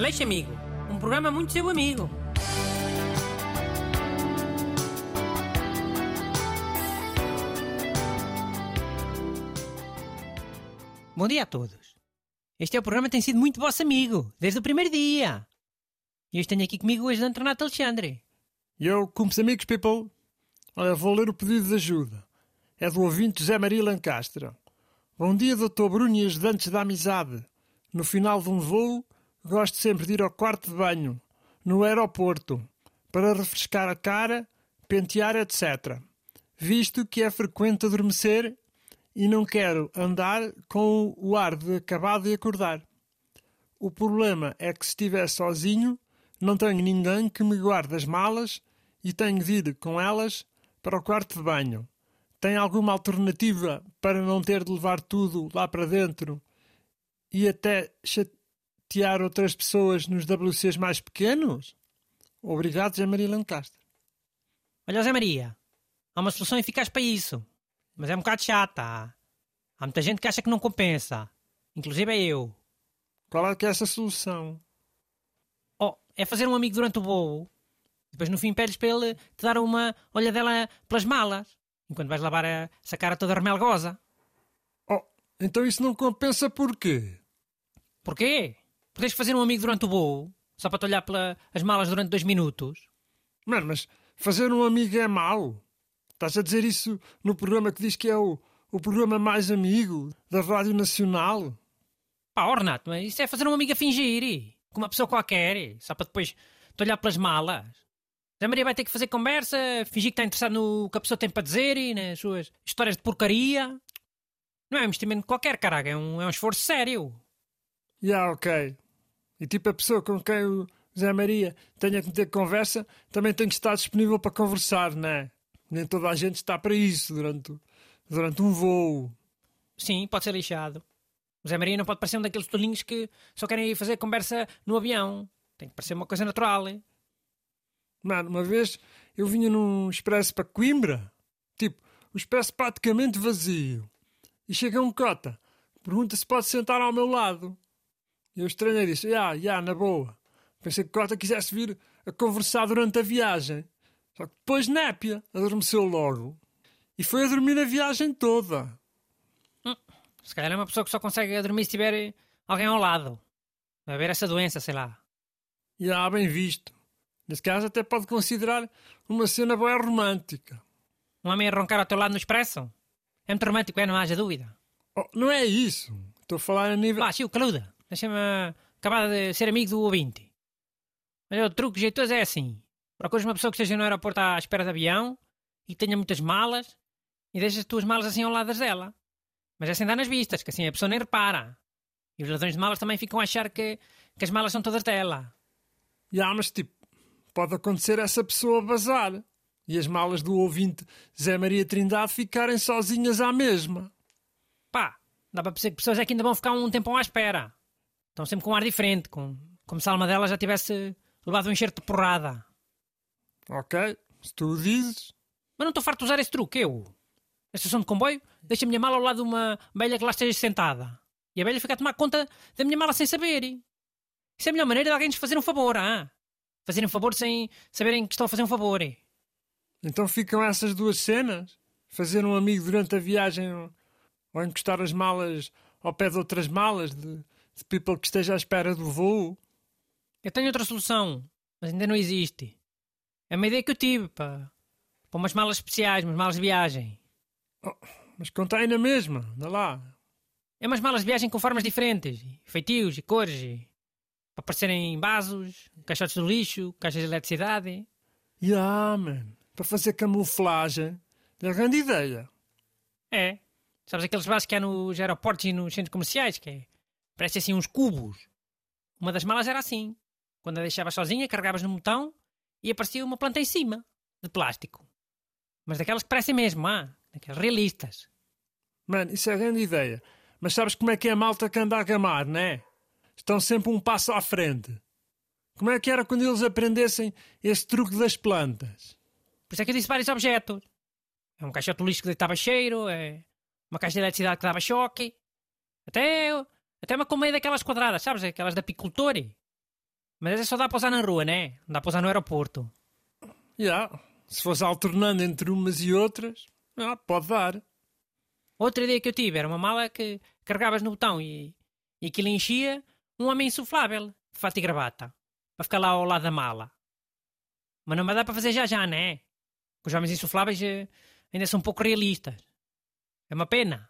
Aleixo Amigo, um programa muito seu amigo. Bom dia a todos. Este é o programa que tem sido muito vosso amigo, desde o primeiro dia. E hoje tenho aqui comigo o ajudante Renato Alexandre. Eu, como amigos, people, olha, vou ler o pedido de ajuda. É do ouvinte José Maria Lancastre. Bom dia, doutor Bruno e ajudantes da amizade. No final de um voo, gosto sempre de ir ao quarto de banho, no aeroporto, para refrescar a cara, pentear, etc. Visto que é frequente adormecer e não quero andar com o ar de acabado de acordar. O problema é que se estiver sozinho, não tenho ninguém que me guarde as malas e tenho de ir com elas para o quarto de banho. Tem alguma alternativa para não ter de levar tudo lá para dentro e até chatear outras pessoas nos WCs mais pequenos? Obrigado, Zé Maria Lancaster. Olha, Zé Maria, há uma solução eficaz para isso, mas é um bocado chata. Há muita gente que acha que não compensa, inclusive é eu. Qual é que é essa solução? Oh, é fazer um amigo durante o voo. Depois no fim pedes para ele te dar uma olhadela pelas malas, enquanto vais lavar a, essa cara toda remelgosa. Oh, então isso não compensa porquê? Porquê? Podes fazer um amigo durante o voo, só para te olhar pelas malas durante dois minutos. Mano, mas fazer um amigo é mau. Estás a dizer isso no programa que diz que é o, o programa mais amigo da Rádio Nacional? Pá, oh, Renato, mas isso é fazer um amigo a fingir, com uma pessoa qualquer, só para depois te olhar pelas malas. Zé Maria vai ter que fazer conversa, fingir que está interessado no que a pessoa tem para dizer e nas suas histórias de porcaria. Não é um investimento qualquer, caraca, é um, é um esforço sério. Yeah, ok. E tipo a pessoa com quem o Zé Maria tenha que ter conversa também tem que estar disponível para conversar, não é? Nem toda a gente está para isso durante, durante um voo. Sim, pode ser lixado. O Zé Maria não pode parecer um daqueles tolinhos que só querem ir fazer conversa no avião. Tem que parecer uma coisa natural. Hein? Mano, uma vez eu vinha num expresso para Coimbra. Tipo, o expresso praticamente vazio. E chega um cota. Pergunta se pode sentar ao meu lado. Eu estranhei disse, já, já, na boa. Pensei que Cota quisesse vir a conversar durante a viagem. Só que depois Népia adormeceu logo. E foi a dormir a viagem toda. Hum, se calhar é uma pessoa que só consegue dormir se tiver alguém ao lado. Vai haver essa doença, sei lá. E há bem visto. Nesse caso até pode considerar uma cena boa romântica. Um homem a roncar ao teu lado no expresso? É muito romântico, é? Não haja dúvida. Oh, não é isso. Estou a falar a nível... Vá, Chiu, caluda. Deixa-me acabar de ser amigo do ouvinte. Olha, o truque jeitoso é assim. Procuras uma pessoa que esteja no aeroporto à espera de avião e tenha muitas malas e deixas as tuas malas assim ao lado dela. Mas é sem dar nas vistas, que assim a pessoa nem repara. E os ladrões de malas também ficam a achar que, que as malas são todas dela. Já, mas tipo, pode acontecer essa pessoa bazar e as malas do ouvinte Zé Maria Trindade ficarem sozinhas à mesma. Pá, dá para perceber que pessoas é que ainda vão ficar um tempão à espera. Estão sempre com um ar diferente, com, como se a alma dela já tivesse levado um enxerto de porrada. Ok, se tu dizes. Mas não estou farto de usar esse truque, eu. Na estação de comboio, deixo a minha mala ao lado de uma velha que lá esteja sentada. E a velha fica a tomar conta da minha mala sem saber. Isso é a melhor maneira de alguém nos fazer um favor, ah? Fazer um favor sem saberem que estão a fazer um favor. Então ficam essas duas cenas? Fazer um amigo durante a viagem ou encostar as malas ao pé de outras malas de, de people que esteja à espera do voo? Eu tenho outra solução, mas ainda não existe. É uma ideia que eu tive para, para umas malas especiais, umas malas de viagem. Oh, mas contém na mesma, anda lá. É umas malas de viagem com formas diferentes, feitios e cores, e para aparecerem em vasos, caixotes do lixo, caixas de eletricidade. Yeah, man. Para fazer camuflagem. É grande ideia. É. Sabes aqueles vasos que há nos aeroportos e nos centros comerciais, que é, parece assim uns cubos. Uma das malas era assim. Quando a deixavas sozinha, carregavas no botão e aparecia uma planta em cima, de plástico. Mas daquelas que parecem mesmo, ah, daquelas realistas. Mano, isso é grande ideia. Mas sabes como é que é a malta que anda a gamar, não é? Estão sempre um passo à frente. Como é que era quando eles aprendessem esse truque das plantas? Por isso é que eu disse vários objetos. É um caixote de lixo que deitava cheiro, é uma caixa de eletricidade que dava choque, até, até uma colmeia daquelas quadradas, sabes? Aquelas da apicultor. Mas essa só dá para usar na rua, né? Não dá para usar no aeroporto. Já, se fosse alternando entre umas e outras, ah, pode dar. Outra ideia que eu tive era uma mala que carregavas no botão e, e aquilo enchia um homem insuflável, de fato e gravata, para ficar lá ao lado da mala. Mas não vai dar para fazer já já, né? Os homens insufláveis eh, ainda são um pouco realistas. É uma pena.